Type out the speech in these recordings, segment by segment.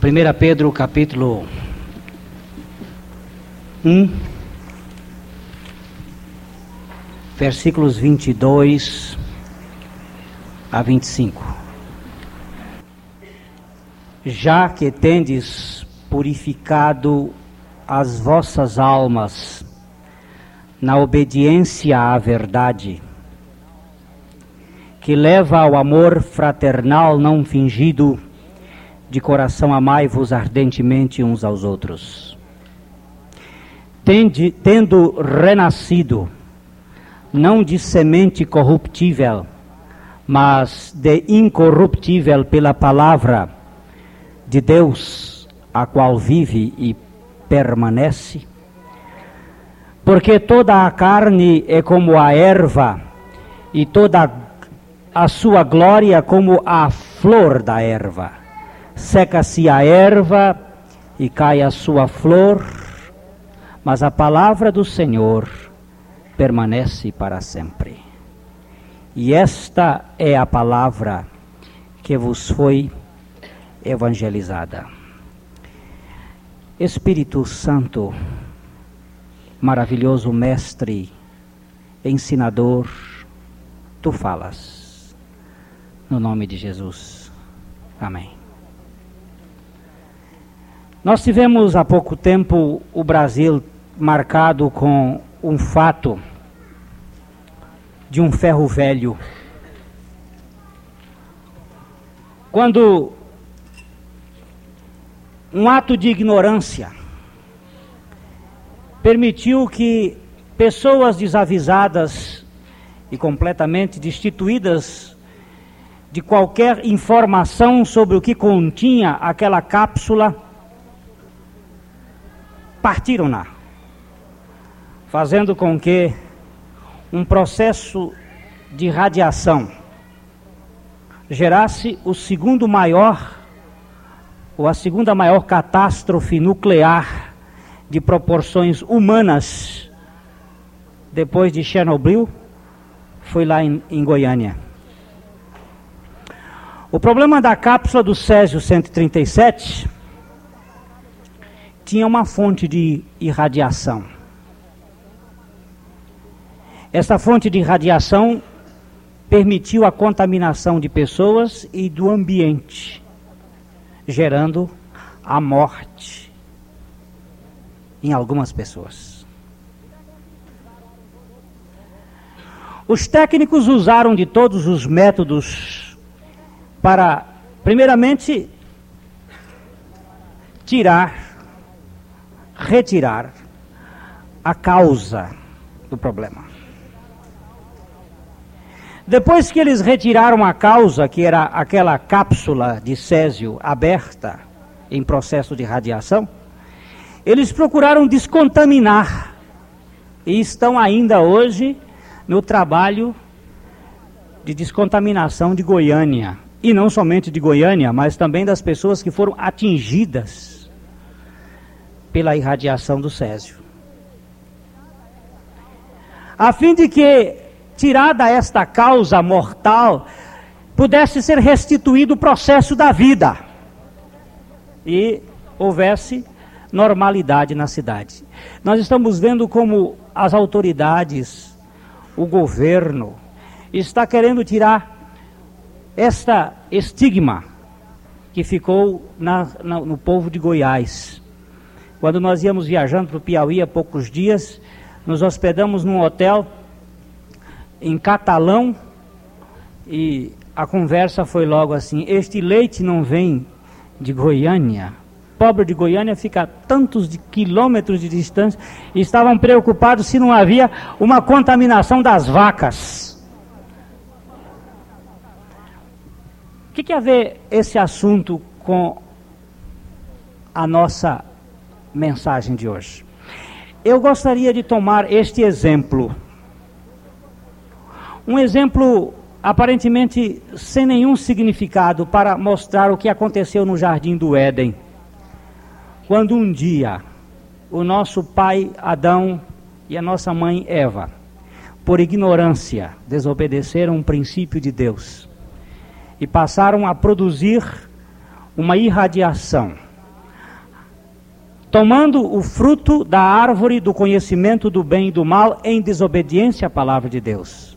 1 Pedro capítulo 1, versículos 22 a 25. Já que tendes purificado as vossas almas na obediência à verdade, que leva ao amor fraternal não fingido, de coração amai-vos ardentemente uns aos outros. Tende, tendo renascido, não de semente corruptível, mas de incorruptível pela palavra de Deus, a qual vive e permanece. Porque toda a carne é como a erva, e toda a sua glória como a flor da erva seca-se a erva e cai a sua flor, mas a palavra do Senhor permanece para sempre. E esta é a palavra que vos foi evangelizada. Espírito Santo, maravilhoso Mestre, ensinador, tu falas. No nome de Jesus. Amém. Nós tivemos há pouco tempo o Brasil marcado com um fato de um ferro velho. Quando um ato de ignorância permitiu que pessoas desavisadas e completamente destituídas de qualquer informação sobre o que continha aquela cápsula partiram-na, fazendo com que um processo de radiação gerasse o segundo maior, ou a segunda maior catástrofe nuclear de proporções humanas depois de Chernobyl, foi lá em, em Goiânia. O problema da cápsula do Césio 137 tinha uma fonte de irradiação. Essa fonte de irradiação permitiu a contaminação de pessoas e do ambiente, gerando a morte em algumas pessoas. Os técnicos usaram de todos os métodos para, primeiramente, tirar retirar a causa do problema. Depois que eles retiraram a causa, que era aquela cápsula de césio aberta em processo de radiação, eles procuraram descontaminar e estão ainda hoje no trabalho de descontaminação de Goiânia. E não somente de Goiânia, mas também das pessoas que foram atingidas pela irradiação do césio. A fim de que, tirada esta causa mortal, pudesse ser restituído o processo da vida e houvesse normalidade na cidade. Nós estamos vendo como as autoridades, o governo, está querendo tirar esta estigma que ficou na, na, no povo de Goiás. Quando nós íamos viajando para o Piauí há poucos dias, nos hospedamos num hotel em catalão e a conversa foi logo assim: Este leite não vem de Goiânia. Pobre de Goiânia fica a tantos de quilômetros de distância e estavam preocupados se não havia uma contaminação das vacas. O que, que a ver esse assunto com a nossa mensagem de hoje. Eu gostaria de tomar este exemplo. Um exemplo aparentemente sem nenhum significado para mostrar o que aconteceu no jardim do Éden. Quando um dia o nosso pai Adão e a nossa mãe Eva, por ignorância, desobedeceram um princípio de Deus e passaram a produzir uma irradiação tomando o fruto da árvore do conhecimento do bem e do mal em desobediência à palavra de Deus.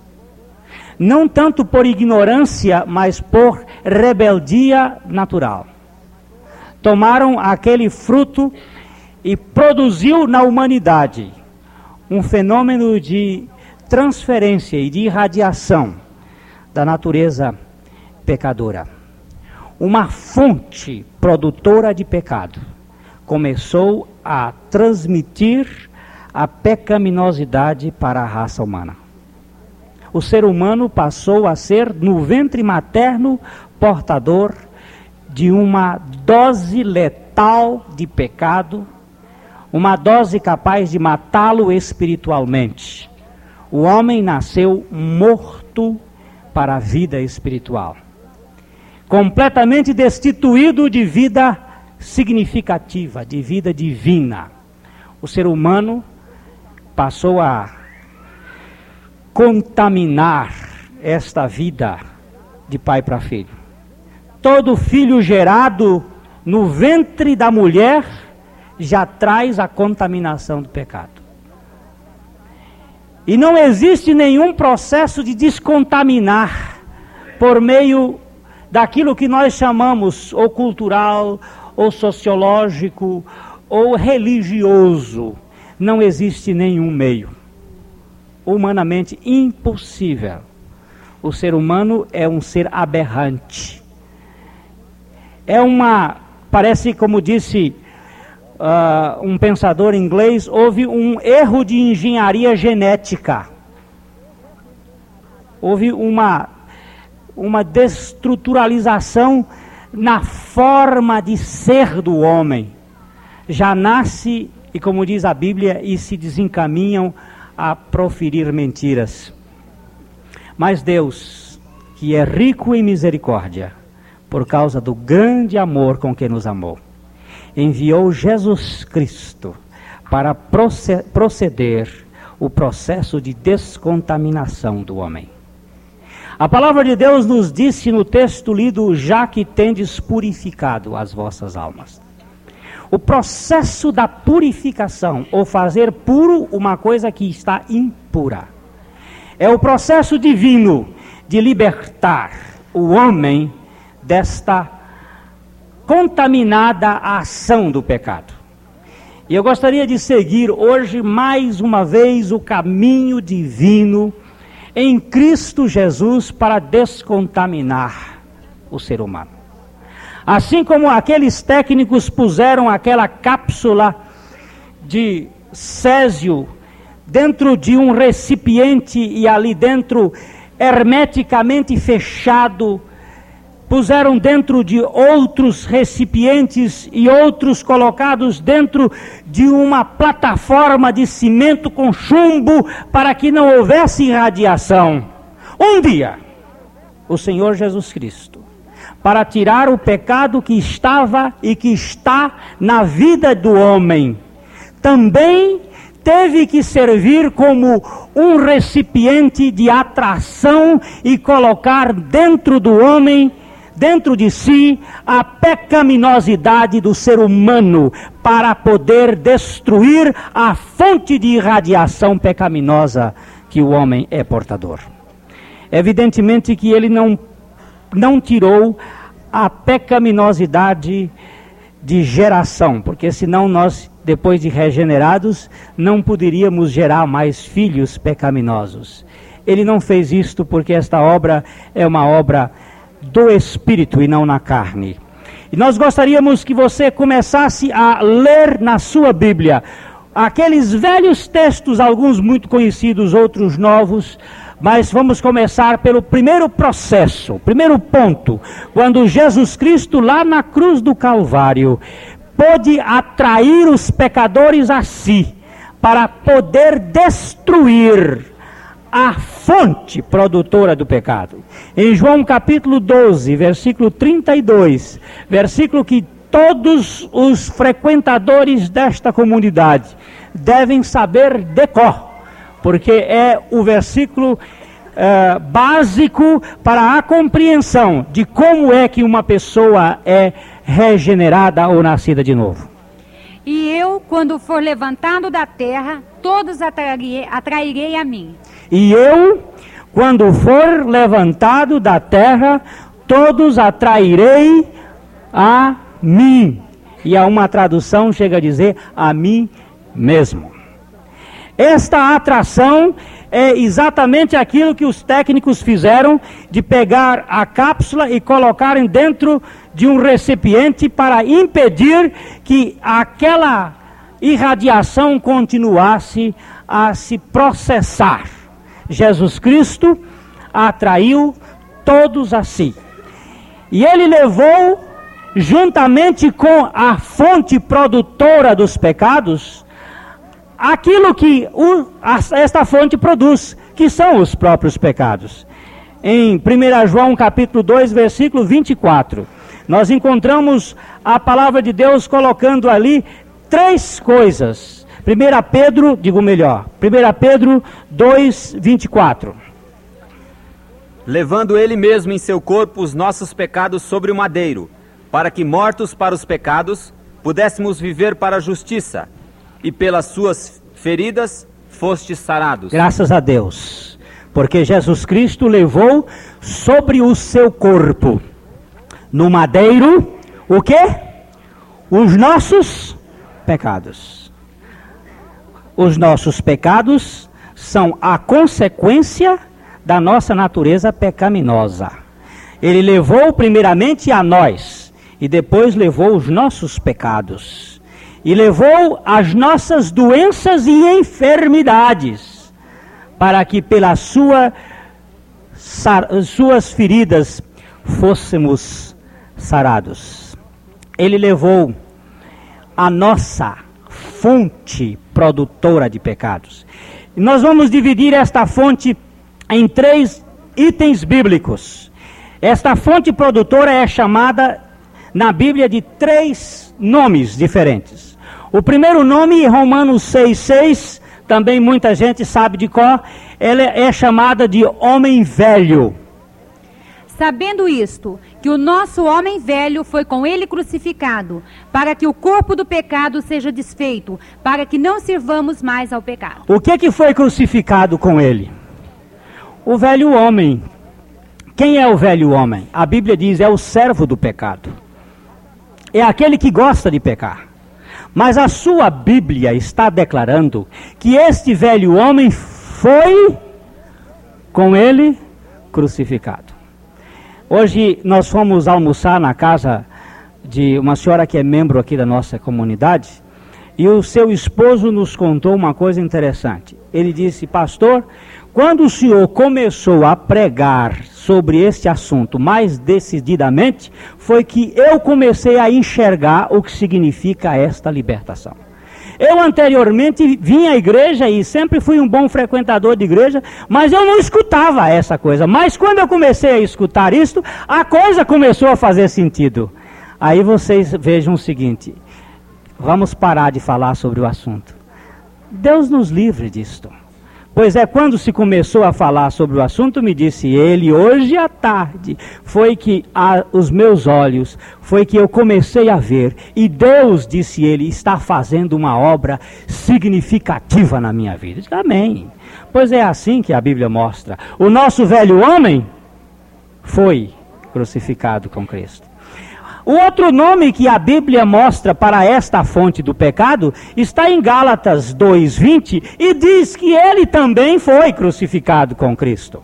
Não tanto por ignorância, mas por rebeldia natural. Tomaram aquele fruto e produziu na humanidade um fenômeno de transferência e de irradiação da natureza pecadora. Uma fonte produtora de pecado começou a transmitir a pecaminosidade para a raça humana. O ser humano passou a ser, no ventre materno, portador de uma dose letal de pecado, uma dose capaz de matá-lo espiritualmente. O homem nasceu morto para a vida espiritual, completamente destituído de vida significativa, de vida divina. O ser humano passou a contaminar esta vida de pai para filho. Todo filho gerado no ventre da mulher já traz a contaminação do pecado. E não existe nenhum processo de descontaminar por meio daquilo que nós chamamos ou cultural, ou sociológico, ou religioso. Não existe nenhum meio. Humanamente impossível. O ser humano é um ser aberrante. É uma, parece como disse uh, um pensador inglês, houve um erro de engenharia genética. Houve uma, uma destruturalização na forma de ser do homem. Já nasce, e como diz a Bíblia, e se desencaminham a proferir mentiras. Mas Deus, que é rico em misericórdia, por causa do grande amor com que nos amou, enviou Jesus Cristo para proceder o processo de descontaminação do homem. A palavra de Deus nos disse no texto lido: já que tendes purificado as vossas almas. O processo da purificação, ou fazer puro uma coisa que está impura, é o processo divino de libertar o homem desta contaminada ação do pecado. E eu gostaria de seguir hoje mais uma vez o caminho divino em Cristo Jesus para descontaminar o ser humano. Assim como aqueles técnicos puseram aquela cápsula de césio dentro de um recipiente e ali dentro hermeticamente fechado puseram dentro de outros recipientes e outros colocados dentro de uma plataforma de cimento com chumbo para que não houvesse irradiação. Um dia, o Senhor Jesus Cristo, para tirar o pecado que estava e que está na vida do homem, também teve que servir como um recipiente de atração e colocar dentro do homem dentro de si a pecaminosidade do ser humano para poder destruir a fonte de irradiação pecaminosa que o homem é portador. Evidentemente que ele não, não tirou a pecaminosidade de geração, porque senão nós, depois de regenerados, não poderíamos gerar mais filhos pecaminosos. Ele não fez isto porque esta obra é uma obra do Espírito e não na carne. E nós gostaríamos que você começasse a ler na sua Bíblia aqueles velhos textos, alguns muito conhecidos, outros novos, mas vamos começar pelo primeiro processo, primeiro ponto, quando Jesus Cristo, lá na cruz do Calvário, pôde atrair os pecadores a si, para poder destruir a fonte produtora do pecado. Em João capítulo 12, versículo 32, versículo que todos os frequentadores desta comunidade devem saber de cor, porque é o versículo uh, básico para a compreensão de como é que uma pessoa é regenerada ou nascida de novo. E eu quando for levantado da terra, todos atrairei, atrairei a mim. E eu, quando for levantado da terra, todos atrairei a mim. E a uma tradução chega a dizer a mim mesmo. Esta atração é exatamente aquilo que os técnicos fizeram de pegar a cápsula e colocarem dentro de um recipiente para impedir que aquela irradiação continuasse a se processar. Jesus Cristo atraiu todos a si. E ele levou, juntamente com a fonte produtora dos pecados, aquilo que o, esta fonte produz, que são os próprios pecados. Em 1 João capítulo 2, versículo 24, nós encontramos a palavra de Deus colocando ali três coisas. 1 Pedro, digo melhor, 1 Pedro 2, 24. Levando ele mesmo em seu corpo os nossos pecados sobre o madeiro, para que, mortos para os pecados, pudéssemos viver para a justiça e pelas suas feridas fostes sarados. Graças a Deus, porque Jesus Cristo levou sobre o seu corpo, no madeiro, o que? Os nossos pecados. Os nossos pecados são a consequência da nossa natureza pecaminosa. Ele levou primeiramente a nós e depois levou os nossos pecados e levou as nossas doenças e enfermidades, para que pelas sua, suas feridas fôssemos sarados. Ele levou a nossa fonte produtora de pecados. Nós vamos dividir esta fonte em três itens bíblicos. Esta fonte produtora é chamada na Bíblia de três nomes diferentes. O primeiro nome, Romanos 6,6, também muita gente sabe de qual, ela é chamada de homem velho. Sabendo isto, que o nosso homem velho foi com ele crucificado, para que o corpo do pecado seja desfeito, para que não sirvamos mais ao pecado. O que, que foi crucificado com ele? O velho homem. Quem é o velho homem? A Bíblia diz é o servo do pecado. É aquele que gosta de pecar. Mas a sua Bíblia está declarando que este velho homem foi com ele crucificado. Hoje nós fomos almoçar na casa de uma senhora que é membro aqui da nossa comunidade e o seu esposo nos contou uma coisa interessante. Ele disse: Pastor, quando o senhor começou a pregar sobre este assunto mais decididamente, foi que eu comecei a enxergar o que significa esta libertação. Eu anteriormente vinha à igreja e sempre fui um bom frequentador de igreja, mas eu não escutava essa coisa. Mas quando eu comecei a escutar isto, a coisa começou a fazer sentido. Aí vocês vejam o seguinte: vamos parar de falar sobre o assunto. Deus nos livre disto. Pois é, quando se começou a falar sobre o assunto, me disse ele, hoje à tarde, foi que a, os meus olhos, foi que eu comecei a ver, e Deus, disse ele, está fazendo uma obra significativa na minha vida. disse, Amém. Pois é assim que a Bíblia mostra. O nosso velho homem foi crucificado com Cristo. O outro nome que a Bíblia mostra para esta fonte do pecado está em Gálatas 2:20 e diz que ele também foi crucificado com Cristo.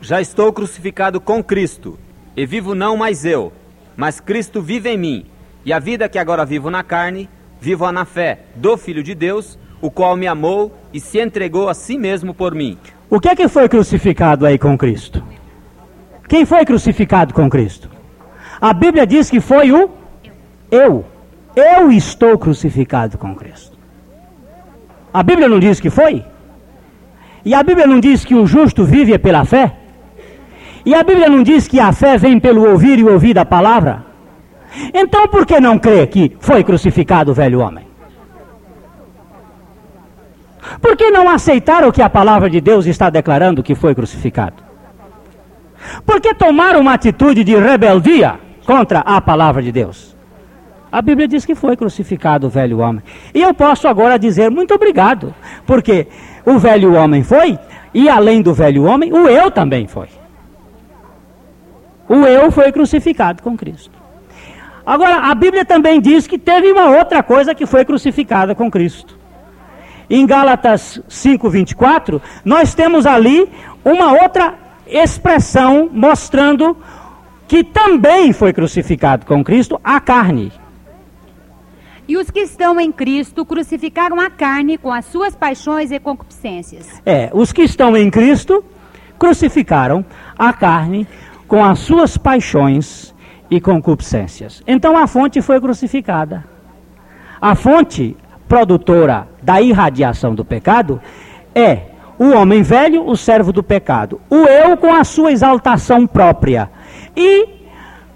Já estou crucificado com Cristo, e vivo não mais eu, mas Cristo vive em mim. E a vida que agora vivo na carne, vivo na fé do Filho de Deus, o qual me amou e se entregou a si mesmo por mim. O que é que foi crucificado aí com Cristo? Quem foi crucificado com Cristo? A Bíblia diz que foi o eu. Eu estou crucificado com Cristo. A Bíblia não diz que foi? E a Bíblia não diz que o justo vive pela fé? E a Bíblia não diz que a fé vem pelo ouvir e ouvir da palavra? Então por que não crê que foi crucificado o velho homem? Por que não aceitar o que a palavra de Deus está declarando que foi crucificado? Por que tomar uma atitude de rebeldia contra a palavra de Deus? A Bíblia diz que foi crucificado o velho homem. E eu posso agora dizer muito obrigado, porque o velho homem foi, e além do velho homem, o eu também foi. O eu foi crucificado com Cristo. Agora, a Bíblia também diz que teve uma outra coisa que foi crucificada com Cristo. Em Gálatas 5:24, nós temos ali uma outra expressão mostrando que também foi crucificado com Cristo a carne. E os que estão em Cristo crucificaram a carne com as suas paixões e concupiscências. É, os que estão em Cristo crucificaram a carne com as suas paixões e concupiscências. Então a fonte foi crucificada. A fonte produtora da irradiação do pecado é o homem velho, o servo do pecado, o eu com a sua exaltação própria. E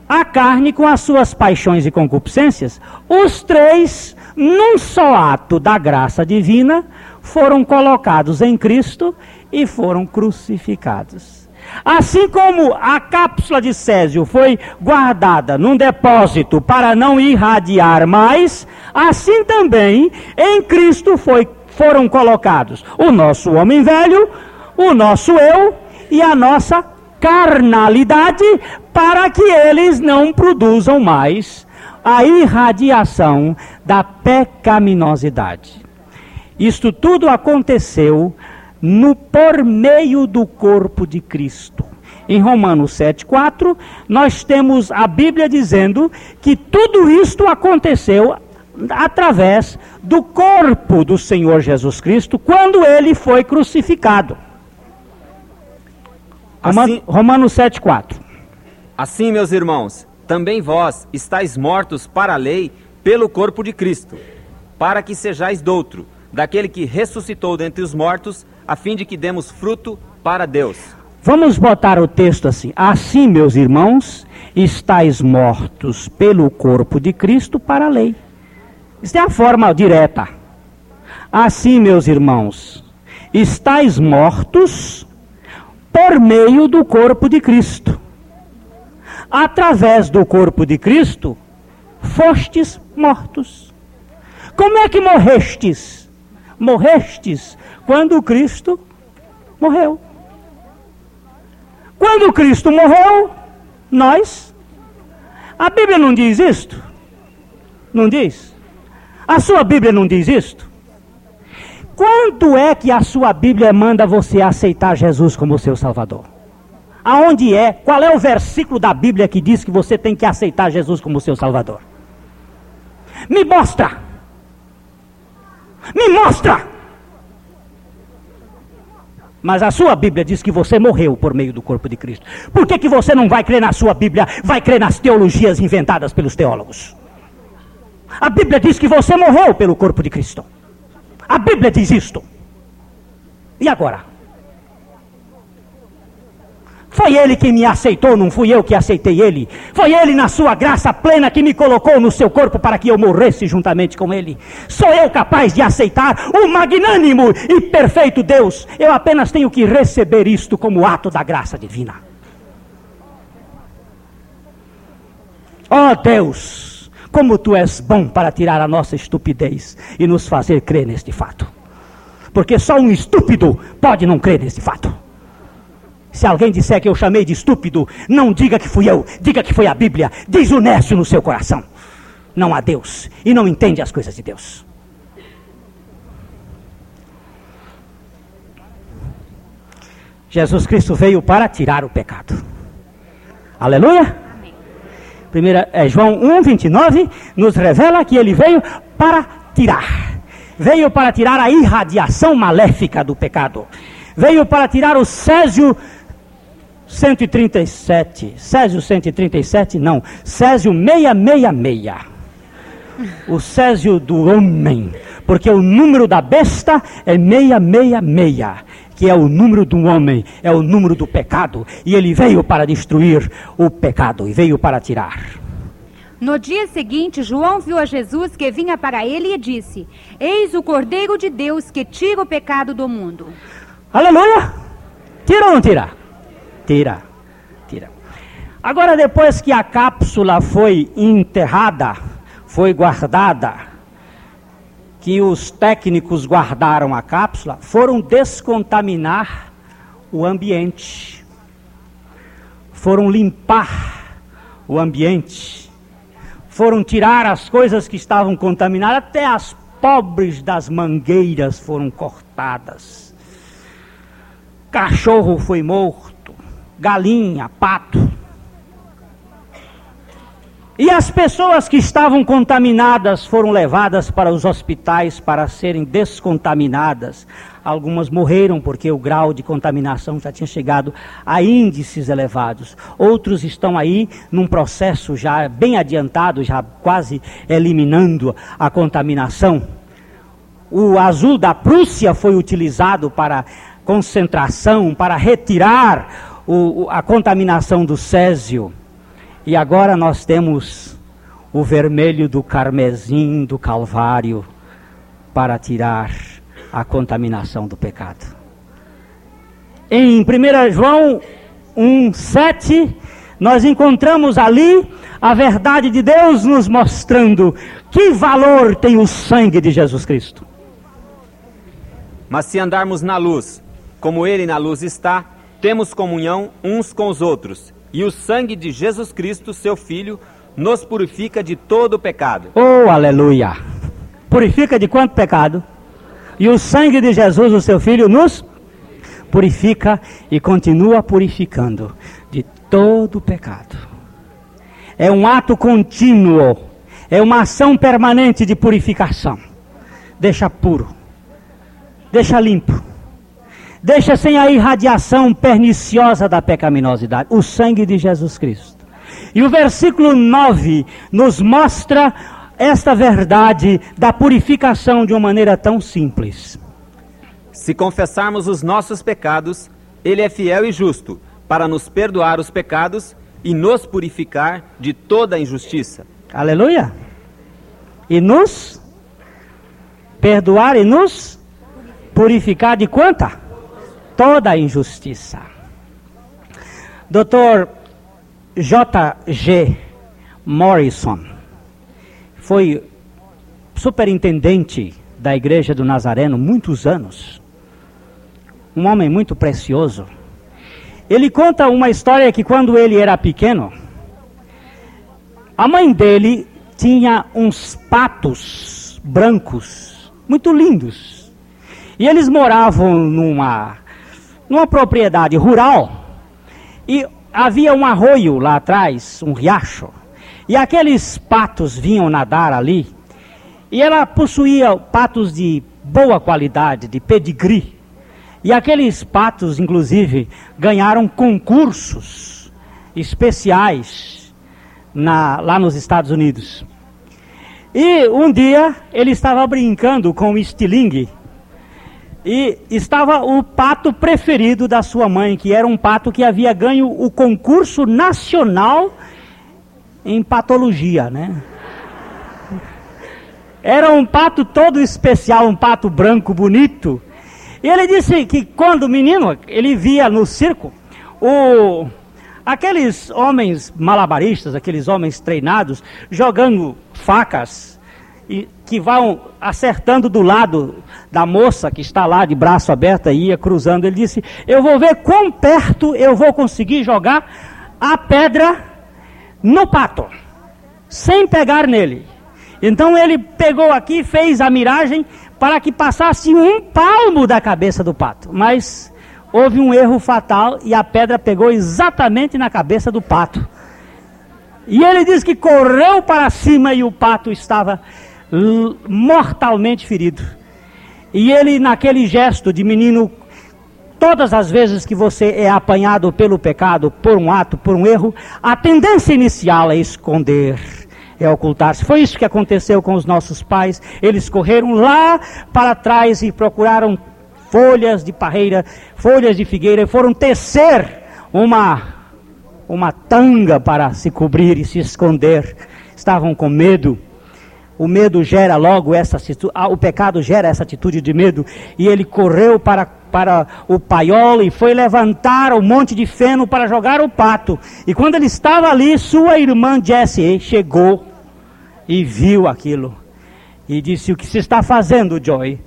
a carne com as suas paixões e concupiscências, os três, num só ato da graça divina, foram colocados em Cristo e foram crucificados. Assim como a cápsula de Césio foi guardada num depósito para não irradiar mais, assim também em Cristo foi, foram colocados o nosso homem velho, o nosso eu e a nossa carnalidade, para que eles não produzam mais a irradiação da pecaminosidade. Isto tudo aconteceu no por meio do corpo de Cristo. Em Romanos 7,4, nós temos a Bíblia dizendo que tudo isto aconteceu através do corpo do Senhor Jesus Cristo quando ele foi crucificado. Assim, Romanos 7,4. Assim, meus irmãos, também vós estáis mortos para a lei pelo corpo de Cristo, para que sejais doutro, daquele que ressuscitou dentre os mortos a fim de que demos fruto para Deus. Vamos botar o texto assim: Assim, meus irmãos, estáis mortos pelo corpo de Cristo para a lei. Isso é a forma direta. Assim, meus irmãos, estáis mortos por meio do corpo de Cristo. Através do corpo de Cristo, fostes mortos. Como é que morrestes? Morrestes quando Cristo morreu. Quando Cristo morreu, nós. A Bíblia não diz isto? Não diz? A sua Bíblia não diz isto? Quando é que a sua Bíblia manda você aceitar Jesus como seu Salvador? Aonde é? Qual é o versículo da Bíblia que diz que você tem que aceitar Jesus como seu Salvador? Me mostra! Me mostra! Mas a sua Bíblia diz que você morreu por meio do corpo de Cristo. Por que, que você não vai crer na sua Bíblia, vai crer nas teologias inventadas pelos teólogos? A Bíblia diz que você morreu pelo corpo de Cristo. A Bíblia diz isto. E agora? Foi ele que me aceitou, não fui eu que aceitei ele. Foi ele, na sua graça plena, que me colocou no seu corpo para que eu morresse juntamente com ele. Sou eu capaz de aceitar o magnânimo e perfeito Deus. Eu apenas tenho que receber isto como ato da graça divina. Ó oh Deus, como tu és bom para tirar a nossa estupidez e nos fazer crer neste fato. Porque só um estúpido pode não crer neste fato. Se alguém disser que eu chamei de estúpido, não diga que fui eu, diga que foi a Bíblia. Diz o Nécio no seu coração. Não há Deus e não entende as coisas de Deus. Jesus Cristo veio para tirar o pecado. Aleluia? Primeira, é, João 1, 29 nos revela que ele veio para tirar. Veio para tirar a irradiação maléfica do pecado. Veio para tirar o césio 137. Césio 137, não. Césio 666. O Césio do homem. Porque o número da besta é 666 que é o número do homem, é o número do pecado, e ele veio para destruir o pecado e veio para tirar. No dia seguinte, João viu a Jesus que vinha para ele e disse: Eis o Cordeiro de Deus que tira o pecado do mundo. Aleluia! Tira ou não tira? Tira, tira. Agora, depois que a cápsula foi enterrada, foi guardada, que os técnicos guardaram a cápsula, foram descontaminar o ambiente, foram limpar o ambiente, foram tirar as coisas que estavam contaminadas, até as pobres das mangueiras foram cortadas. Cachorro foi morto, galinha, pato. E as pessoas que estavam contaminadas foram levadas para os hospitais para serem descontaminadas. Algumas morreram porque o grau de contaminação já tinha chegado a índices elevados. Outros estão aí num processo já bem adiantado, já quase eliminando a contaminação. O azul da Prússia foi utilizado para concentração, para retirar o, a contaminação do césio. E agora nós temos o vermelho do carmesim do Calvário para tirar a contaminação do pecado. Em 1 João 1, 7, nós encontramos ali a verdade de Deus nos mostrando que valor tem o sangue de Jesus Cristo. Mas se andarmos na luz, como Ele na luz está, temos comunhão uns com os outros e o sangue de Jesus Cristo, seu Filho, nos purifica de todo pecado. Oh, aleluia! Purifica de quanto pecado? E o sangue de Jesus, o seu Filho, nos purifica e continua purificando de todo pecado. É um ato contínuo, é uma ação permanente de purificação. Deixa puro, deixa limpo deixa sem a irradiação perniciosa da pecaminosidade, o sangue de Jesus Cristo. E o versículo 9 nos mostra esta verdade da purificação de uma maneira tão simples. Se confessarmos os nossos pecados, Ele é fiel e justo para nos perdoar os pecados e nos purificar de toda injustiça. Aleluia! E nos perdoar e nos purificar de quanta? Toda a injustiça. Dr. J.G. Morrison foi superintendente da Igreja do Nazareno muitos anos. Um homem muito precioso. Ele conta uma história que quando ele era pequeno, a mãe dele tinha uns patos brancos, muito lindos. E eles moravam numa numa propriedade rural e havia um arroio lá atrás, um riacho, e aqueles patos vinham nadar ali, e ela possuía patos de boa qualidade, de pedigree. E aqueles patos, inclusive, ganharam concursos especiais na, lá nos Estados Unidos. E um dia ele estava brincando com o estilingue e estava o pato preferido da sua mãe, que era um pato que havia ganho o concurso nacional em patologia, né? Era um pato todo especial, um pato branco bonito. E ele disse que quando menino, ele via no circo o aqueles homens malabaristas, aqueles homens treinados jogando facas e que vão acertando do lado da moça que está lá de braço aberto e ia cruzando. Ele disse: Eu vou ver quão perto eu vou conseguir jogar a pedra no pato, sem pegar nele. Então ele pegou aqui, fez a miragem para que passasse um palmo da cabeça do pato. Mas houve um erro fatal e a pedra pegou exatamente na cabeça do pato. E ele disse que correu para cima e o pato estava mortalmente ferido. E ele, naquele gesto de menino, todas as vezes que você é apanhado pelo pecado, por um ato, por um erro, a tendência inicial é esconder, é ocultar-se. Foi isso que aconteceu com os nossos pais. Eles correram lá para trás e procuraram folhas de parreira, folhas de figueira, e foram tecer uma, uma tanga para se cobrir e se esconder. Estavam com medo. O medo gera logo essa atitude, ah, o pecado gera essa atitude de medo. E ele correu para, para o paiol e foi levantar o monte de feno para jogar o pato. E quando ele estava ali, sua irmã Jessie chegou e viu aquilo e disse: O que se está fazendo, Joy?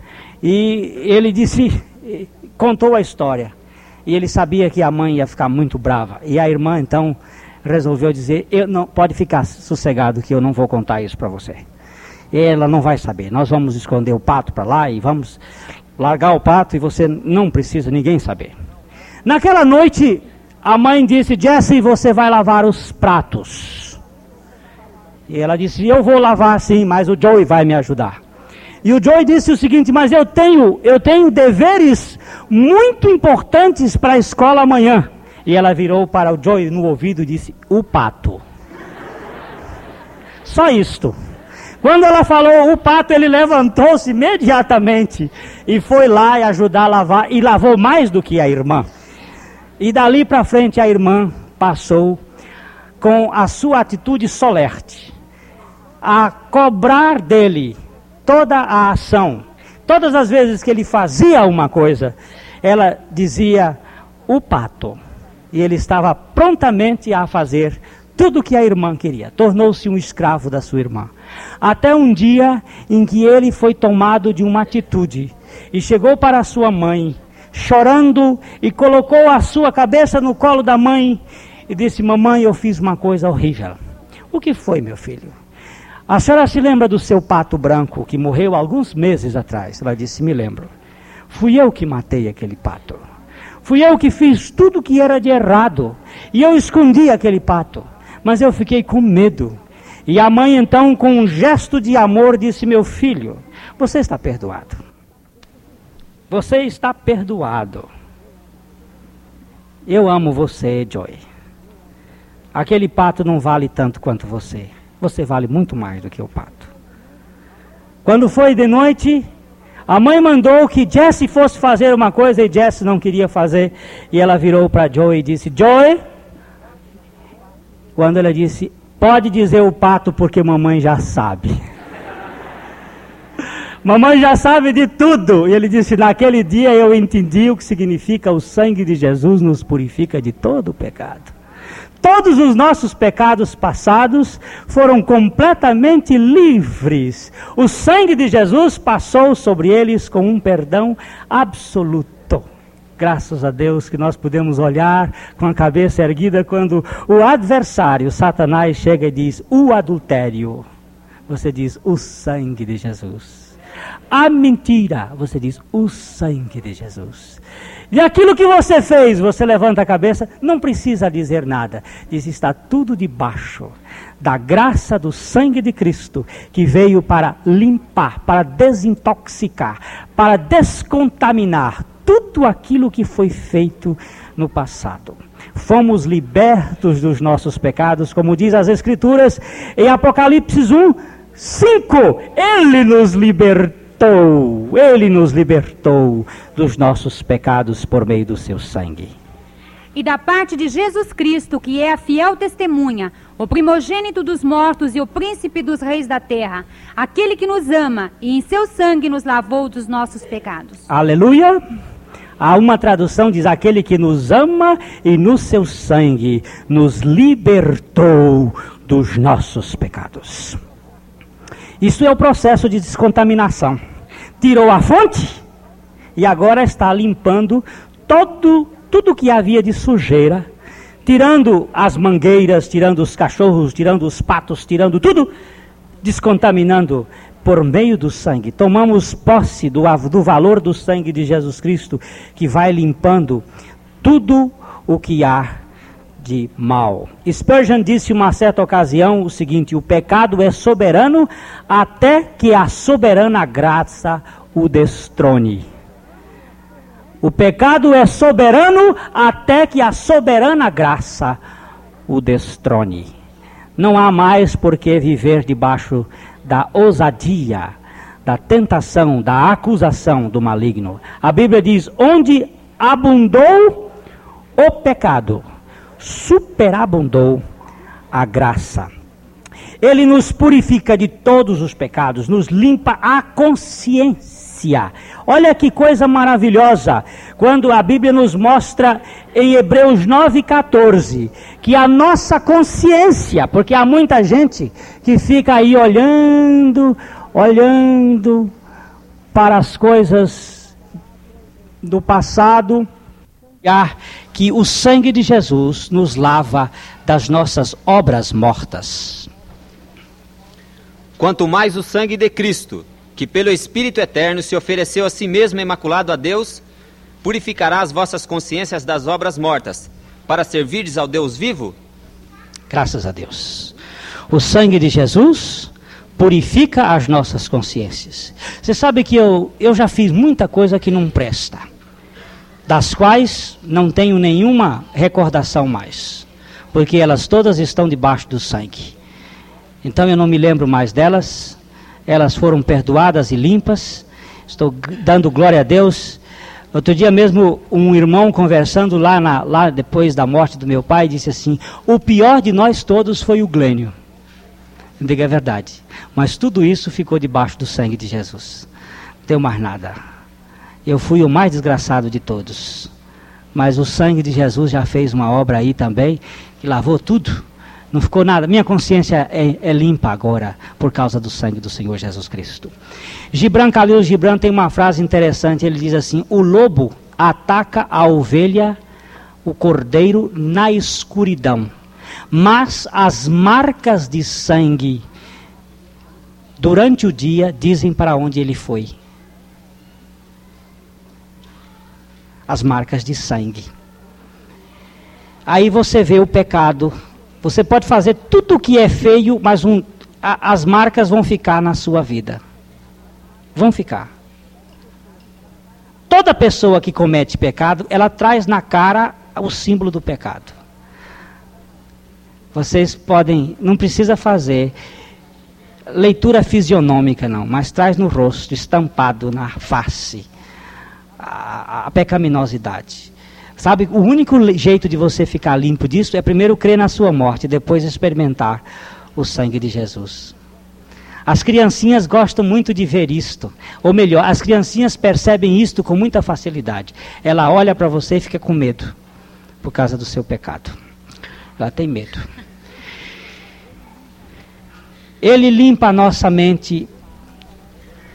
E ele disse, contou a história. E ele sabia que a mãe ia ficar muito brava. E a irmã então resolveu dizer: eu não, Pode ficar sossegado que eu não vou contar isso para você. Ela não vai saber. Nós vamos esconder o pato para lá e vamos largar o pato e você não precisa ninguém saber. Naquela noite, a mãe disse: Jesse, você vai lavar os pratos. E ela disse: Eu vou lavar sim, mas o Joey vai me ajudar. E o Joey disse o seguinte: Mas eu tenho, eu tenho deveres muito importantes para a escola amanhã. E ela virou para o Joey no ouvido e disse: O pato. Só isto. Quando ela falou o pato, ele levantou-se imediatamente e foi lá e ajudar a lavar, e lavou mais do que a irmã. E dali para frente a irmã passou com a sua atitude solerte a cobrar dele toda a ação. Todas as vezes que ele fazia uma coisa, ela dizia o pato. E ele estava prontamente a fazer tudo o que a irmã queria. Tornou-se um escravo da sua irmã. Até um dia em que ele foi tomado de uma atitude e chegou para sua mãe, chorando, e colocou a sua cabeça no colo da mãe e disse: Mamãe, eu fiz uma coisa horrível. O que foi, meu filho? A senhora se lembra do seu pato branco que morreu alguns meses atrás? Ela disse: Me lembro. Fui eu que matei aquele pato. Fui eu que fiz tudo que era de errado. E eu escondi aquele pato. Mas eu fiquei com medo. E a mãe, então, com um gesto de amor, disse: Meu filho, você está perdoado. Você está perdoado. Eu amo você, Joy. Aquele pato não vale tanto quanto você. Você vale muito mais do que o pato. Quando foi de noite, a mãe mandou que Jesse fosse fazer uma coisa e Jesse não queria fazer. E ela virou para Joey e disse: Joey. Quando ela disse: Pode dizer o pato porque mamãe já sabe. mamãe já sabe de tudo. E ele disse: Naquele dia eu entendi o que significa o sangue de Jesus nos purifica de todo o pecado. Todos os nossos pecados passados foram completamente livres. O sangue de Jesus passou sobre eles com um perdão absoluto. Graças a Deus que nós podemos olhar com a cabeça erguida quando o adversário, Satanás, chega e diz: o adultério. Você diz: o sangue de Jesus. A mentira, você diz: o sangue de Jesus. E aquilo que você fez, você levanta a cabeça, não precisa dizer nada. Diz: está tudo debaixo da graça do sangue de Cristo, que veio para limpar, para desintoxicar, para descontaminar tudo aquilo que foi feito no passado. Fomos libertos dos nossos pecados, como diz as Escrituras em Apocalipse 1, 5. Ele nos libertou libertou, Ele nos libertou dos nossos pecados por meio do seu sangue. E da parte de Jesus Cristo, que é a fiel testemunha, o primogênito dos mortos e o príncipe dos reis da terra, aquele que nos ama e em seu sangue nos lavou dos nossos pecados. Aleluia! Há uma tradução diz aquele que nos ama e no seu sangue nos libertou dos nossos pecados. Isso é o processo de descontaminação. Tirou a fonte e agora está limpando todo tudo que havia de sujeira, tirando as mangueiras, tirando os cachorros, tirando os patos, tirando tudo, descontaminando por meio do sangue. Tomamos posse do, do valor do sangue de Jesus Cristo, que vai limpando tudo o que há de mal. Spurgeon disse uma certa ocasião o seguinte: o pecado é soberano até que a soberana graça o destrone. O pecado é soberano até que a soberana graça o destrone. Não há mais por que viver debaixo da ousadia, da tentação, da acusação do maligno. A Bíblia diz: onde abundou o pecado, superabundou a graça. Ele nos purifica de todos os pecados, nos limpa a consciência Olha que coisa maravilhosa, quando a Bíblia nos mostra em Hebreus 9,14, que a nossa consciência, porque há muita gente que fica aí olhando, olhando para as coisas do passado, que o sangue de Jesus nos lava das nossas obras mortas. Quanto mais o sangue de Cristo, que pelo Espírito Eterno se ofereceu a si mesmo imaculado a Deus, purificará as vossas consciências das obras mortas, para servirdes ao Deus vivo? Graças a Deus. O sangue de Jesus purifica as nossas consciências. Você sabe que eu, eu já fiz muita coisa que não presta, das quais não tenho nenhuma recordação mais, porque elas todas estão debaixo do sangue. Então eu não me lembro mais delas. Elas foram perdoadas e limpas. Estou dando glória a Deus. Outro dia mesmo, um irmão conversando lá, na, lá depois da morte do meu pai, disse assim: O pior de nós todos foi o Glênio. Eu digo, é verdade. Mas tudo isso ficou debaixo do sangue de Jesus. Não tenho mais nada. Eu fui o mais desgraçado de todos. Mas o sangue de Jesus já fez uma obra aí também, que lavou tudo. Não ficou nada. Minha consciência é, é, limpa agora por causa do sangue do Senhor Jesus Cristo. Gibran Khalil Gibran tem uma frase interessante. Ele diz assim: O lobo ataca a ovelha, o cordeiro na escuridão, mas as marcas de sangue durante o dia dizem para onde ele foi. As marcas de sangue. Aí você vê o pecado você pode fazer tudo o que é feio, mas um, a, as marcas vão ficar na sua vida. Vão ficar. Toda pessoa que comete pecado, ela traz na cara o símbolo do pecado. Vocês podem, não precisa fazer leitura fisionômica não, mas traz no rosto, estampado na face, a, a pecaminosidade. Sabe, o único jeito de você ficar limpo disso é primeiro crer na sua morte, depois experimentar o sangue de Jesus. As criancinhas gostam muito de ver isto. Ou melhor, as criancinhas percebem isto com muita facilidade. Ela olha para você e fica com medo por causa do seu pecado. Ela tem medo. Ele limpa a nossa mente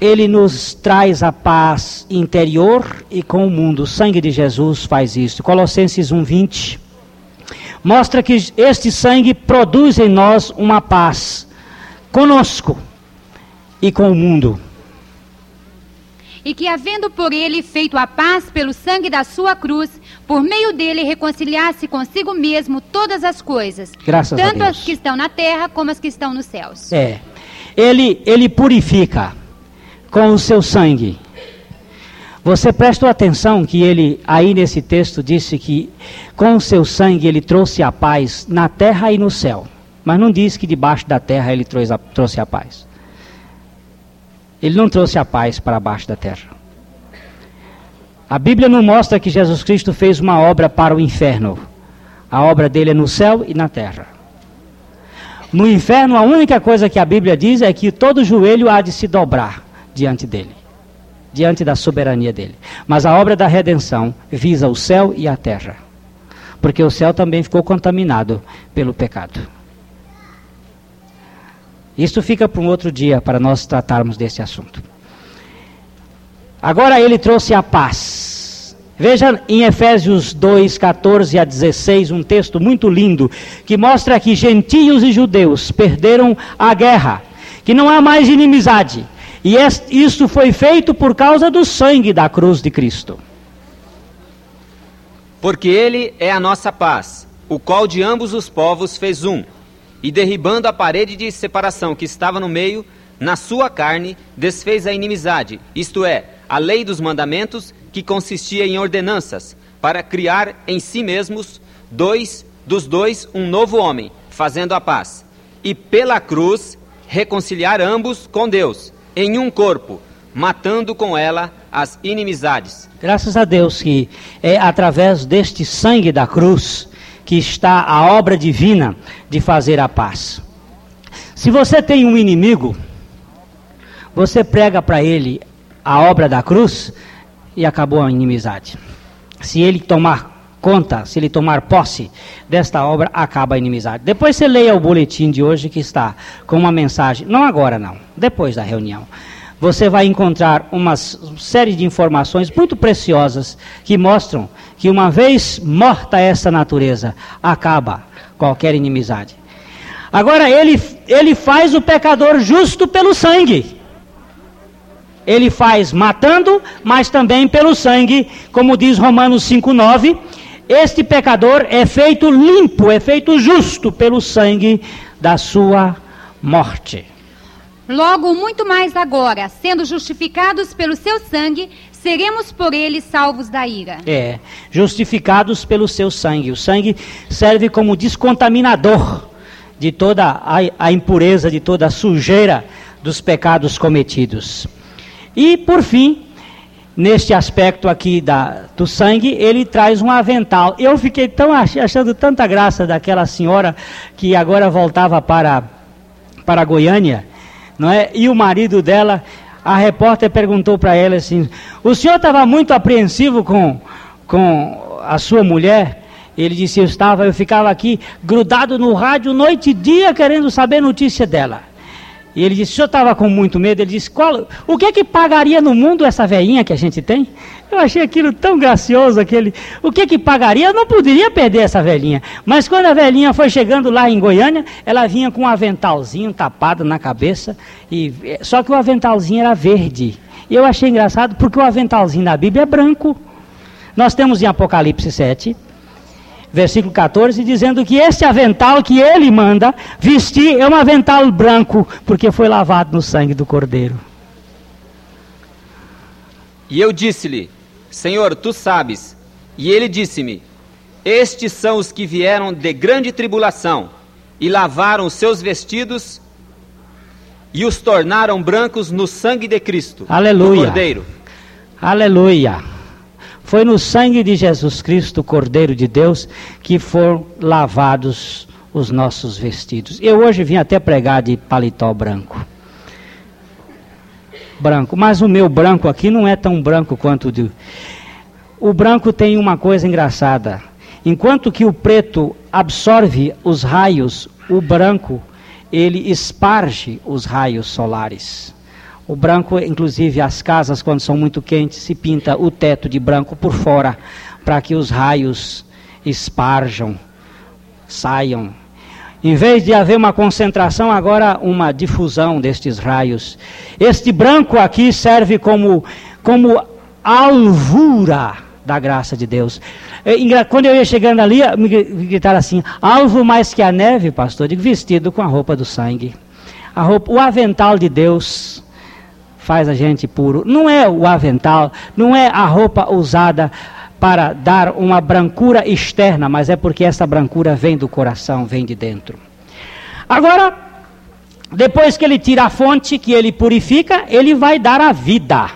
ele nos traz a paz interior e com o mundo. O sangue de Jesus faz isso. Colossenses 1:20 mostra que este sangue produz em nós uma paz conosco e com o mundo. E que, havendo por ele feito a paz pelo sangue da sua cruz, por meio dele reconciliasse consigo mesmo todas as coisas, Graças tanto as que estão na terra como as que estão nos céus. É. Ele, ele purifica com o seu sangue. Você prestou atenção que ele, aí nesse texto, disse que com o seu sangue ele trouxe a paz na terra e no céu. Mas não disse que debaixo da terra ele trouxe a, trouxe a paz. Ele não trouxe a paz para baixo da terra. A Bíblia não mostra que Jesus Cristo fez uma obra para o inferno. A obra dele é no céu e na terra. No inferno, a única coisa que a Bíblia diz é que todo joelho há de se dobrar diante dele, diante da soberania dele. Mas a obra da redenção visa o céu e a terra, porque o céu também ficou contaminado pelo pecado. Isso fica para um outro dia para nós tratarmos desse assunto. Agora ele trouxe a paz. Veja em Efésios 2, 14 a 16, um texto muito lindo que mostra que gentios e judeus perderam a guerra, que não há mais inimizade, e isso foi feito por causa do sangue da cruz de Cristo. Porque ele é a nossa paz, o qual de ambos os povos fez um, e derribando a parede de separação que estava no meio, na sua carne desfez a inimizade, isto é, a lei dos mandamentos, que consistia em ordenanças, para criar em si mesmos dois dos dois um novo homem, fazendo a paz, e pela cruz reconciliar ambos com Deus em um corpo, matando com ela as inimizades. Graças a Deus que é através deste sangue da cruz que está a obra divina de fazer a paz. Se você tem um inimigo, você prega para ele a obra da cruz e acabou a inimizade. Se ele tomar conta, se ele tomar posse desta obra, acaba a inimizade. Depois você leia o boletim de hoje que está com uma mensagem, não agora não, depois da reunião. Você vai encontrar uma série de informações muito preciosas que mostram que uma vez morta essa natureza, acaba qualquer inimizade. Agora ele, ele faz o pecador justo pelo sangue. Ele faz matando, mas também pelo sangue, como diz Romanos 5:9, este pecador é feito limpo, é feito justo pelo sangue da sua morte. Logo, muito mais agora, sendo justificados pelo seu sangue, seremos por ele salvos da ira. É, justificados pelo seu sangue. O sangue serve como descontaminador de toda a, a impureza, de toda a sujeira dos pecados cometidos. E, por fim, neste aspecto aqui da, do sangue, ele traz um avental. Eu fiquei tão achando tanta graça daquela senhora que agora voltava para, para Goiânia, não é? E o marido dela, a repórter perguntou para ela assim: O senhor estava muito apreensivo com, com a sua mulher? Ele disse: Eu estava, eu ficava aqui grudado no rádio noite e dia querendo saber notícia dela. E ele disse: O senhor estava com muito medo? Ele disse: Qual, O que é que pagaria no mundo essa velhinha que a gente tem? Eu achei aquilo tão gracioso. Aquele, o que é que pagaria? Eu não poderia perder essa velhinha. Mas quando a velhinha foi chegando lá em Goiânia, ela vinha com um aventalzinho tapado na cabeça. E, só que o aventalzinho era verde. E eu achei engraçado porque o aventalzinho da Bíblia é branco. Nós temos em Apocalipse 7 versículo 14, dizendo que esse avental que ele manda vestir é um avental branco, porque foi lavado no sangue do Cordeiro. E eu disse-lhe: Senhor, tu sabes. E ele disse-me: Estes são os que vieram de grande tribulação e lavaram seus vestidos e os tornaram brancos no sangue de Cristo, Aleluia. Cordeiro. Aleluia. Foi no sangue de Jesus Cristo, Cordeiro de Deus, que foram lavados os nossos vestidos. Eu hoje vim até pregar de paletó branco. Branco, mas o meu branco aqui não é tão branco quanto o de. O branco tem uma coisa engraçada. Enquanto que o preto absorve os raios, o branco ele esparge os raios solares. O branco, inclusive, as casas, quando são muito quentes, se pinta o teto de branco por fora, para que os raios esparjam, saiam. Em vez de haver uma concentração, agora uma difusão destes raios. Este branco aqui serve como, como alvura da graça de Deus. Quando eu ia chegando ali, me gritaram assim: alvo mais que a neve, pastor, digo, vestido com a roupa do sangue. A roupa, o avental de Deus faz a gente puro. Não é o avental, não é a roupa usada para dar uma brancura externa, mas é porque essa brancura vem do coração, vem de dentro. Agora, depois que ele tira a fonte, que ele purifica, ele vai dar a vida.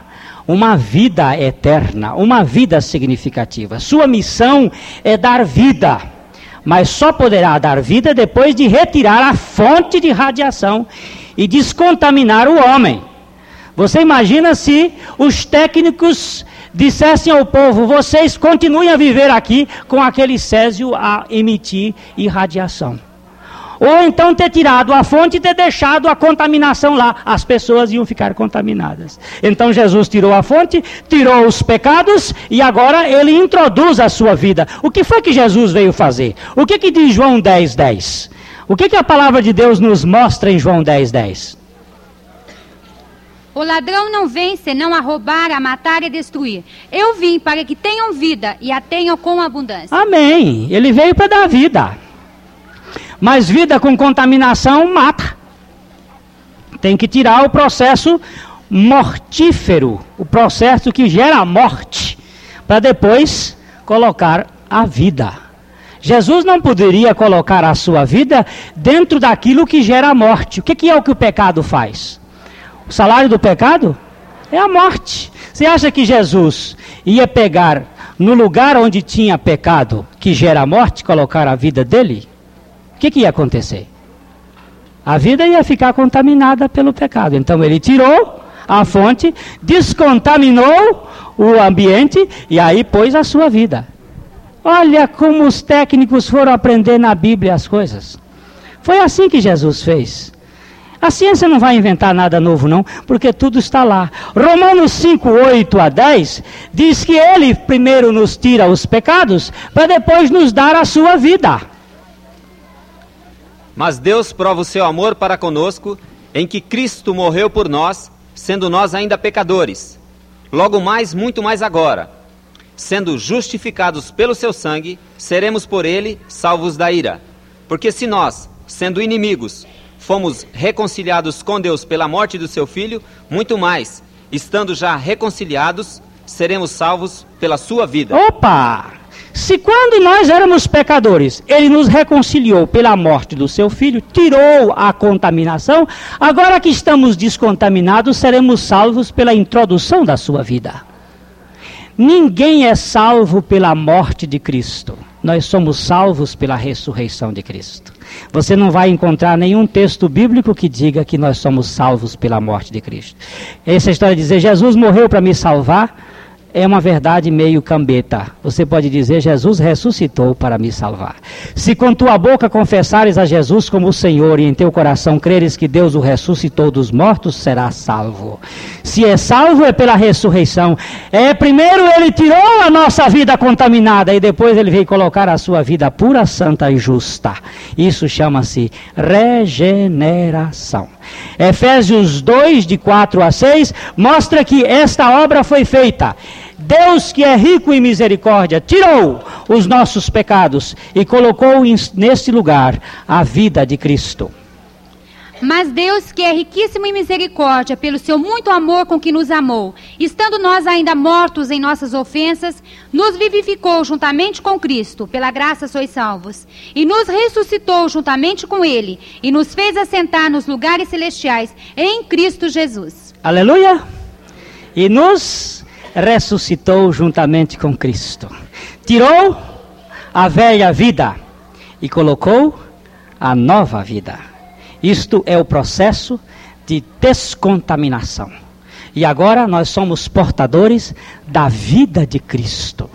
Uma vida eterna, uma vida significativa. Sua missão é dar vida, mas só poderá dar vida depois de retirar a fonte de radiação e descontaminar o homem. Você imagina se os técnicos dissessem ao povo: vocês continuem a viver aqui com aquele césio a emitir irradiação. Ou então ter tirado a fonte e ter deixado a contaminação lá. As pessoas iam ficar contaminadas. Então Jesus tirou a fonte, tirou os pecados e agora ele introduz a sua vida. O que foi que Jesus veio fazer? O que, que diz João 10, 10? O que, que a palavra de Deus nos mostra em João 10, 10? O ladrão não vem senão a roubar, a matar e a destruir. Eu vim para que tenham vida e a tenham com abundância. Amém. Ele veio para dar vida. Mas vida com contaminação mata. Tem que tirar o processo mortífero, o processo que gera a morte, para depois colocar a vida. Jesus não poderia colocar a sua vida dentro daquilo que gera a morte. O que, que é o que o pecado faz? O salário do pecado é a morte. Você acha que Jesus ia pegar no lugar onde tinha pecado que gera a morte, colocar a vida dele? O que, que ia acontecer? A vida ia ficar contaminada pelo pecado. Então ele tirou a fonte, descontaminou o ambiente e aí pôs a sua vida. Olha como os técnicos foram aprender na Bíblia as coisas. Foi assim que Jesus fez. A ciência não vai inventar nada novo, não, porque tudo está lá. Romanos 5, 8 a 10 diz que ele primeiro nos tira os pecados, para depois nos dar a sua vida. Mas Deus prova o seu amor para conosco em que Cristo morreu por nós, sendo nós ainda pecadores. Logo mais, muito mais agora, sendo justificados pelo seu sangue, seremos por ele salvos da ira. Porque se nós, sendo inimigos, fomos reconciliados com Deus pela morte do seu filho, muito mais, estando já reconciliados, seremos salvos pela sua vida. Opa! Se quando nós éramos pecadores, ele nos reconciliou pela morte do seu filho, tirou a contaminação, agora que estamos descontaminados, seremos salvos pela introdução da sua vida. Ninguém é salvo pela morte de Cristo. Nós somos salvos pela ressurreição de Cristo. Você não vai encontrar nenhum texto bíblico que diga que nós somos salvos pela morte de Cristo. Essa história de dizer Jesus morreu para me salvar é uma verdade meio cambeta. Você pode dizer: Jesus ressuscitou para me salvar. Se com tua boca confessares a Jesus como o Senhor e em teu coração creres que Deus o ressuscitou dos mortos, serás salvo. Se é salvo, é pela ressurreição. É primeiro ele tirou a nossa vida contaminada e depois ele veio colocar a sua vida pura, santa e justa. Isso chama-se regeneração. Efésios 2, de 4 a 6, mostra que esta obra foi feita. Deus, que é rico em misericórdia, tirou os nossos pecados e colocou neste lugar a vida de Cristo. Mas Deus, que é riquíssimo em misericórdia, pelo seu muito amor com que nos amou, estando nós ainda mortos em nossas ofensas, nos vivificou juntamente com Cristo, pela graça sois salvos, e nos ressuscitou juntamente com Ele, e nos fez assentar nos lugares celestiais em Cristo Jesus. Aleluia! E nos ressuscitou juntamente com Cristo. Tirou a velha vida e colocou a nova vida. Isto é o processo de descontaminação. E agora nós somos portadores da vida de Cristo.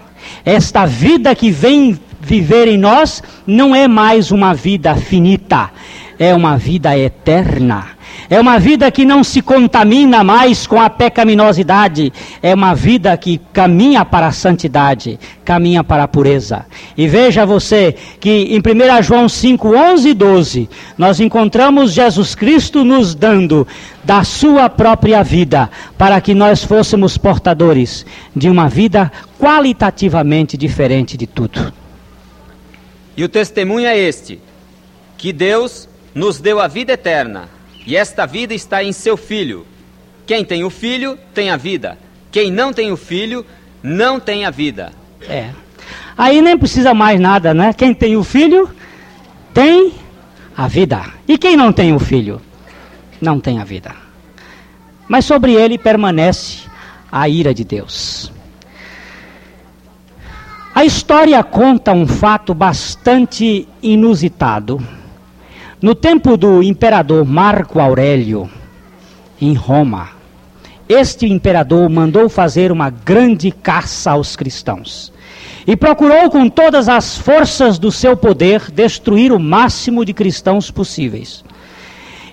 Esta vida que vem viver em nós não é mais uma vida finita, é uma vida eterna. É uma vida que não se contamina mais com a pecaminosidade. É uma vida que caminha para a santidade, caminha para a pureza. E veja você que em 1 João 5, 11 e 12, nós encontramos Jesus Cristo nos dando da sua própria vida para que nós fôssemos portadores de uma vida qualitativamente diferente de tudo. E o testemunho é este: que Deus nos deu a vida eterna e esta vida está em seu filho. Quem tem o filho, tem a vida. Quem não tem o filho, não tem a vida. É. Aí nem precisa mais nada, né? Quem tem o filho, tem a vida. E quem não tem o filho, não tem a vida. Mas sobre ele permanece a ira de Deus. A história conta um fato bastante inusitado no tempo do imperador Marco Aurélio, em Roma, este imperador mandou fazer uma grande caça aos cristãos e procurou com todas as forças do seu poder destruir o máximo de cristãos possíveis.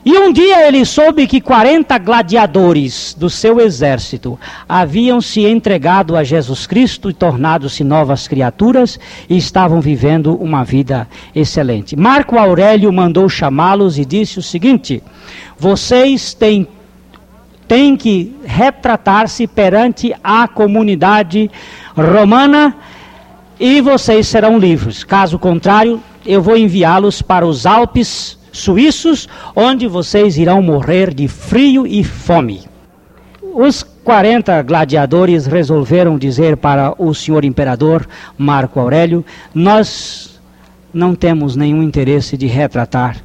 E um dia ele soube que 40 gladiadores do seu exército haviam se entregado a Jesus Cristo e tornado-se novas criaturas e estavam vivendo uma vida excelente. Marco Aurélio mandou chamá-los e disse o seguinte: Vocês têm têm que retratar-se perante a comunidade romana e vocês serão livres. Caso contrário, eu vou enviá-los para os Alpes suíços, onde vocês irão morrer de frio e fome. Os 40 gladiadores resolveram dizer para o senhor imperador Marco Aurélio: Nós não temos nenhum interesse de retratar,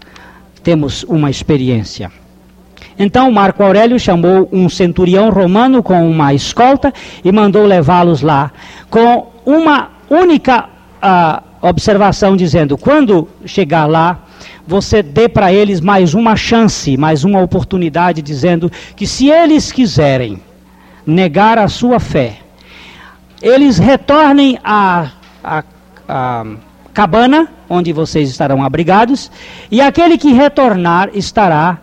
temos uma experiência. Então Marco Aurélio chamou um centurião romano com uma escolta e mandou levá-los lá, com uma única uh, observação, dizendo: quando chegar lá, você dê para eles mais uma chance, mais uma oportunidade, dizendo que se eles quiserem negar a sua fé, eles retornem à, à, à cabana onde vocês estarão abrigados, e aquele que retornar estará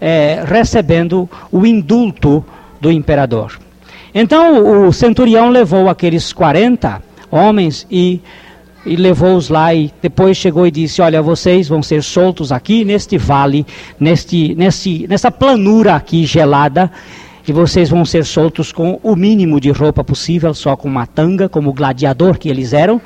é, recebendo o indulto do imperador. Então o centurião levou aqueles 40 homens e e levou-os lá e depois chegou e disse: Olha, vocês vão ser soltos aqui neste vale, neste, neste, nessa planura aqui gelada, e vocês vão ser soltos com o mínimo de roupa possível, só com uma tanga, como gladiador que eles eram,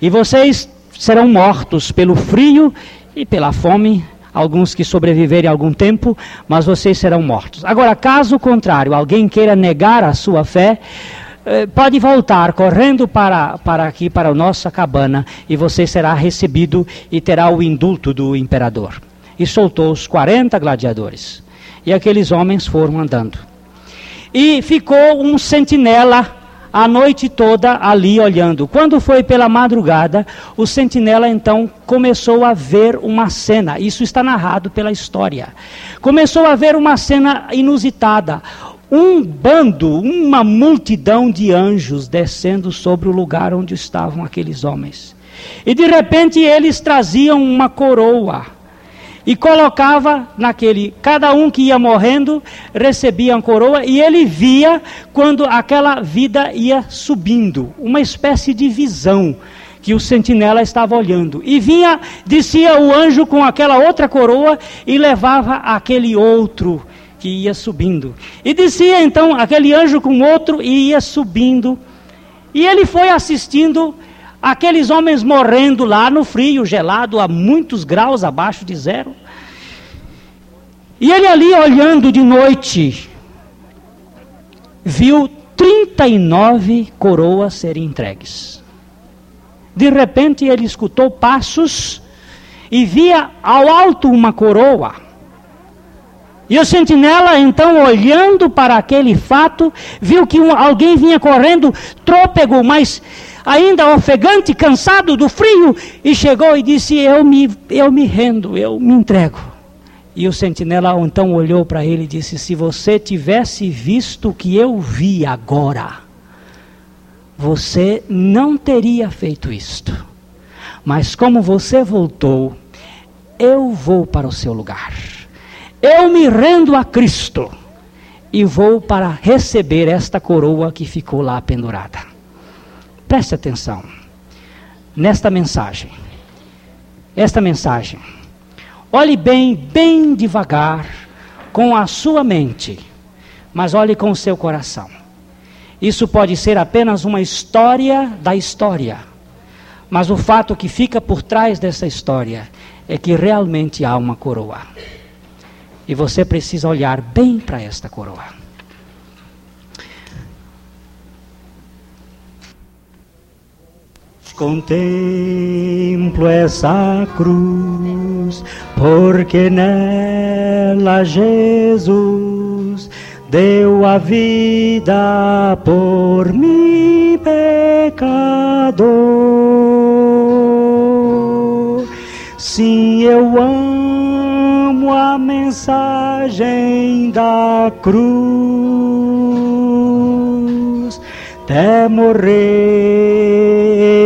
e vocês serão mortos pelo frio e pela fome. Alguns que sobreviverem algum tempo, mas vocês serão mortos. Agora, caso contrário, alguém queira negar a sua fé, pode voltar correndo para, para aqui, para a nossa cabana, e você será recebido e terá o indulto do imperador. E soltou os 40 gladiadores. E aqueles homens foram andando. E ficou um sentinela a noite toda ali olhando. Quando foi pela madrugada, o sentinela então começou a ver uma cena. Isso está narrado pela história. Começou a ver uma cena inusitada um bando, uma multidão de anjos descendo sobre o lugar onde estavam aqueles homens. E de repente eles traziam uma coroa e colocava naquele, cada um que ia morrendo recebia a coroa e ele via quando aquela vida ia subindo, uma espécie de visão que o sentinela estava olhando. E vinha, descia o anjo com aquela outra coroa e levava aquele outro que ia subindo. E descia então aquele anjo com outro e ia subindo. E ele foi assistindo aqueles homens morrendo lá no frio, gelado, a muitos graus abaixo de zero. E ele ali olhando de noite, viu 39 coroas serem entregues. De repente ele escutou passos e via ao alto uma coroa e o sentinela, então, olhando para aquele fato, viu que um, alguém vinha correndo, trôpego, mas ainda ofegante, cansado do frio, e chegou e disse: Eu me, eu me rendo, eu me entrego. E o sentinela então olhou para ele e disse: Se você tivesse visto o que eu vi agora, você não teria feito isto. Mas como você voltou, eu vou para o seu lugar. Eu me rendo a Cristo e vou para receber esta coroa que ficou lá pendurada. Preste atenção nesta mensagem. Esta mensagem. Olhe bem, bem devagar, com a sua mente, mas olhe com o seu coração. Isso pode ser apenas uma história da história, mas o fato que fica por trás dessa história é que realmente há uma coroa. E você precisa olhar bem para esta coroa. Contemplo essa cruz, porque nela Jesus deu a vida por mim, pecador. Sim, eu amo a mensagem da cruz. Até morrer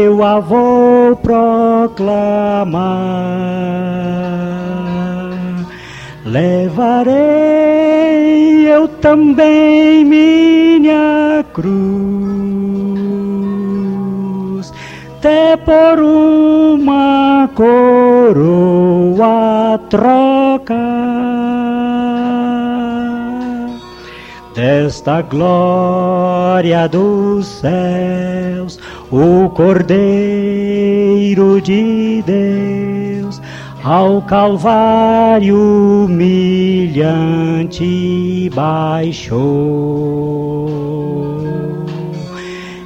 eu a vou proclamar. Levarei eu também minha cruz, até por uma coroa trocar desta glória dos céus, o Cordeiro de Deus ao Calvário humilhante baixou.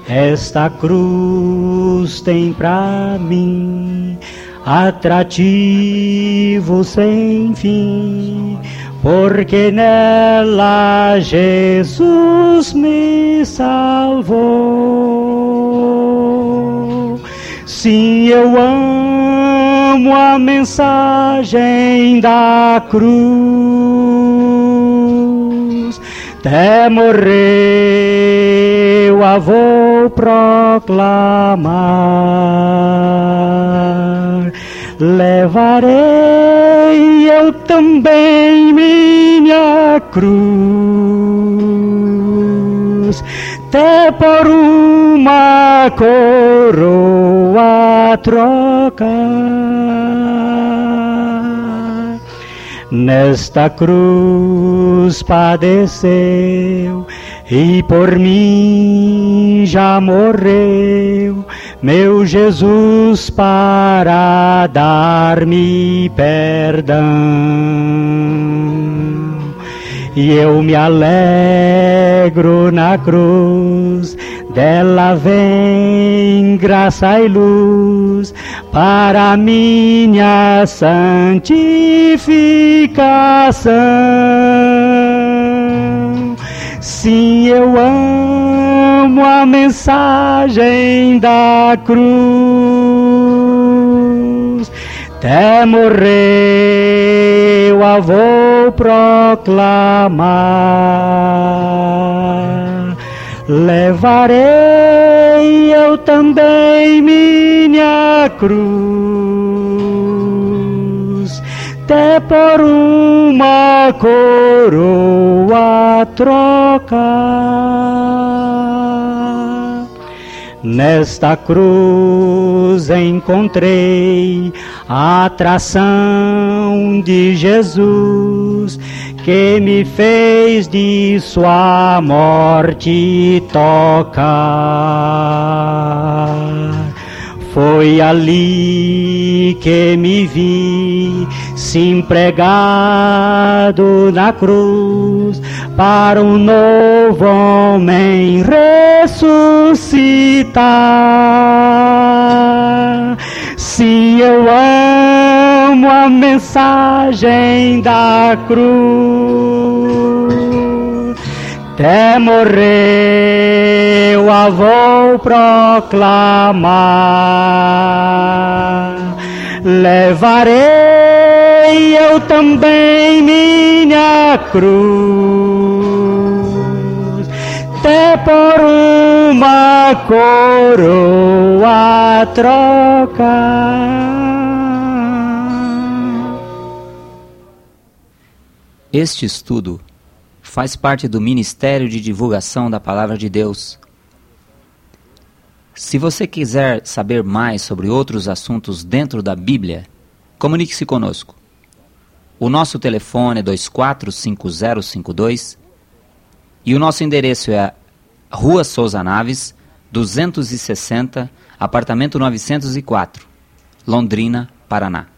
Esta cruz tem para mim atrativo sem fim porque nela Jesus me salvou. Sim, eu amo a mensagem da cruz. Até morreu a vou proclamar. Levarei eu também minha cruz, até por uma coroa trocar. Nesta cruz padeceu e por mim já morreu, meu Jesus, para dar-me perdão. E eu me alegro na cruz, dela vem graça e luz para minha santificação. Sim, eu amo a mensagem da cruz. Até morreu a vou proclamar. Levarei eu também minha cruz, até por uma coroa trocar. Nesta cruz encontrei a atração de Jesus que me fez de sua morte tocar. Foi ali que me vi, sim pregado na cruz, para um novo homem ressuscitar. Sim, eu amo a mensagem da cruz. Até morreu a vou proclamar. Levarei eu também minha cruz, até por uma coroa trocar. Este estudo faz parte do Ministério de Divulgação da Palavra de Deus. Se você quiser saber mais sobre outros assuntos dentro da Bíblia, comunique-se conosco. O nosso telefone é 245052 e o nosso endereço é Rua Souza Naves, 260, apartamento 904, Londrina, Paraná.